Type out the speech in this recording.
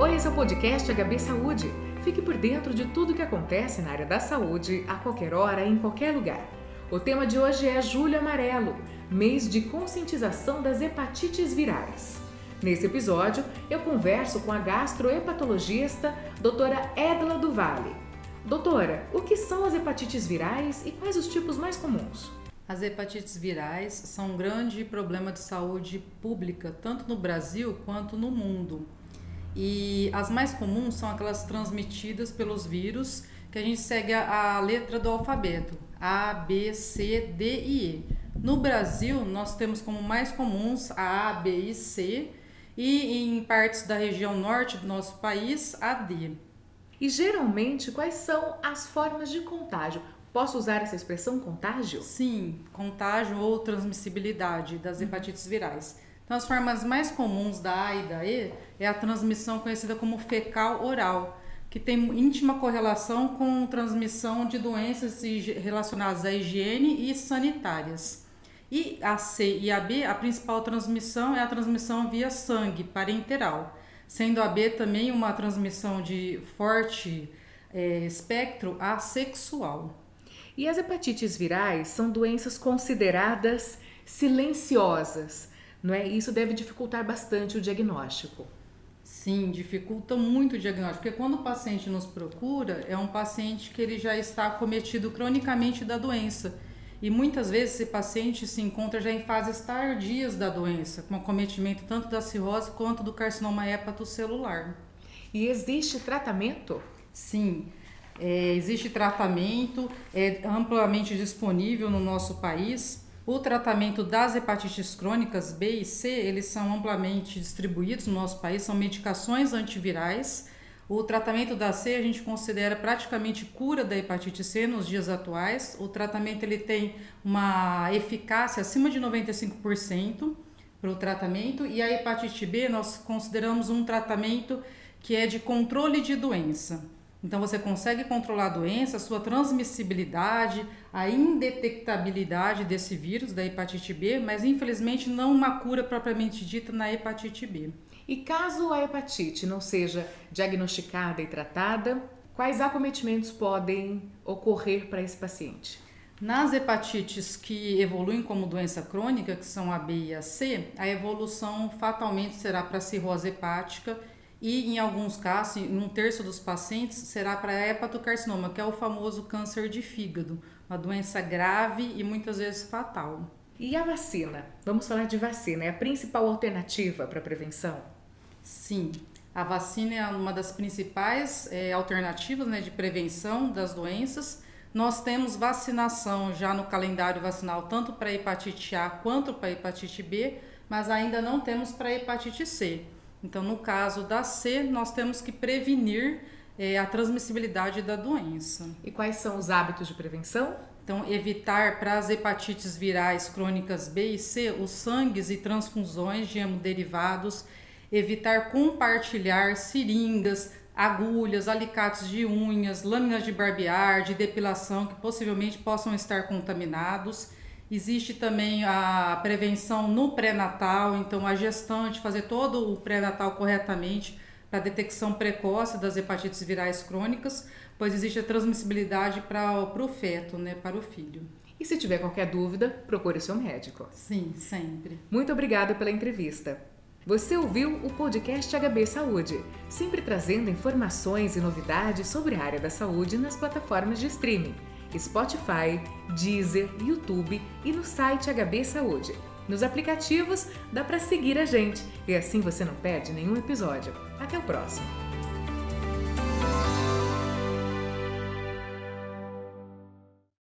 Oi, esse é o podcast HB Saúde. Fique por dentro de tudo que acontece na área da saúde, a qualquer hora, em qualquer lugar. O tema de hoje é Julho Amarelo, mês de conscientização das hepatites virais. Nesse episódio, eu converso com a gastrohepatologista doutora Edla do. Doutora, o que são as hepatites virais e quais os tipos mais comuns? As hepatites virais são um grande problema de saúde pública, tanto no Brasil quanto no mundo. E as mais comuns são aquelas transmitidas pelos vírus, que a gente segue a, letra do alfabeto: A, B, C, D e E. No Brasil, nós temos como mais comuns a A, B e C, e em partes da região norte do nosso país, a D. E geralmente, quais são as formas de contágio? Posso usar essa expressão contágio? Sim, contágio ou transmissibilidade das hepatites virais. Então, as formas mais comuns da A e da E é a transmissão conhecida como fecal oral, que tem íntima correlação com transmissão de doenças relacionadas à higiene e sanitárias. E a C e a B, a principal transmissão é a transmissão via sangue parenteral, sendo a B também uma transmissão de forte é, espectro assexual. E as hepatites virais são doenças consideradas silenciosas não é? Isso deve dificultar bastante o diagnóstico. Sim, dificulta muito o diagnóstico, porque quando o paciente nos procura, é um paciente que ele já está acometido cronicamente da doença. E muitas vezes esse paciente se encontra já em fases tardias da doença, com acometimento tanto da cirrose quanto do carcinoma hepatocelular. E existe tratamento? Sim, é, existe tratamento, é amplamente disponível no nosso país. O tratamento das hepatites crônicas B e C, eles são amplamente distribuídos no nosso país, são medicações antivirais. O tratamento da C a gente considera praticamente cura da hepatite C nos dias atuais. O tratamento ele tem uma eficácia acima de 95% para o tratamento e a hepatite B nós consideramos um tratamento que é de controle de doença. Então você consegue controlar a doença, a sua transmissibilidade, a indetectabilidade desse vírus da hepatite B, mas infelizmente não uma cura propriamente dita na hepatite B. E caso a hepatite não seja diagnosticada e tratada, quais acometimentos podem ocorrer para esse paciente? Nas hepatites que evoluem como doença crônica, que são a B e a C, a evolução fatalmente será para cirrose hepática e em alguns casos, em um terço dos pacientes, será para hepatocarcinoma, que é o famoso câncer de fígado, uma doença grave e muitas vezes fatal. E a vacina? Vamos falar de vacina, é a principal alternativa para a prevenção? Sim, a vacina é uma das principais é, alternativas né, de prevenção das doenças. Nós temos vacinação já no calendário vacinal, tanto para hepatite A quanto para hepatite B, mas ainda não temos para hepatite C. Então, no caso da C, nós temos que prevenir é, a transmissibilidade da doença. E quais são os hábitos de prevenção? Então, evitar para as hepatites virais crônicas B e C os sangues e transfusões de hemoderivados, evitar compartilhar seringas, agulhas, alicates de unhas, lâminas de barbear, de depilação que possivelmente possam estar contaminados Existe também a prevenção no pré-natal, então a gestante fazer todo o pré-natal corretamente para detecção precoce das hepatites virais crônicas, pois existe a transmissibilidade para o feto, né, para o filho. E se tiver qualquer dúvida, procure seu médico. Sim, sempre. Muito obrigada pela entrevista. Você ouviu o podcast HB Saúde, sempre trazendo informações e novidades sobre a área da saúde nas plataformas de streaming. Spotify, Deezer, YouTube e no site HB Saúde. Nos aplicativos dá para seguir a gente e assim você não perde nenhum episódio. Até o próximo!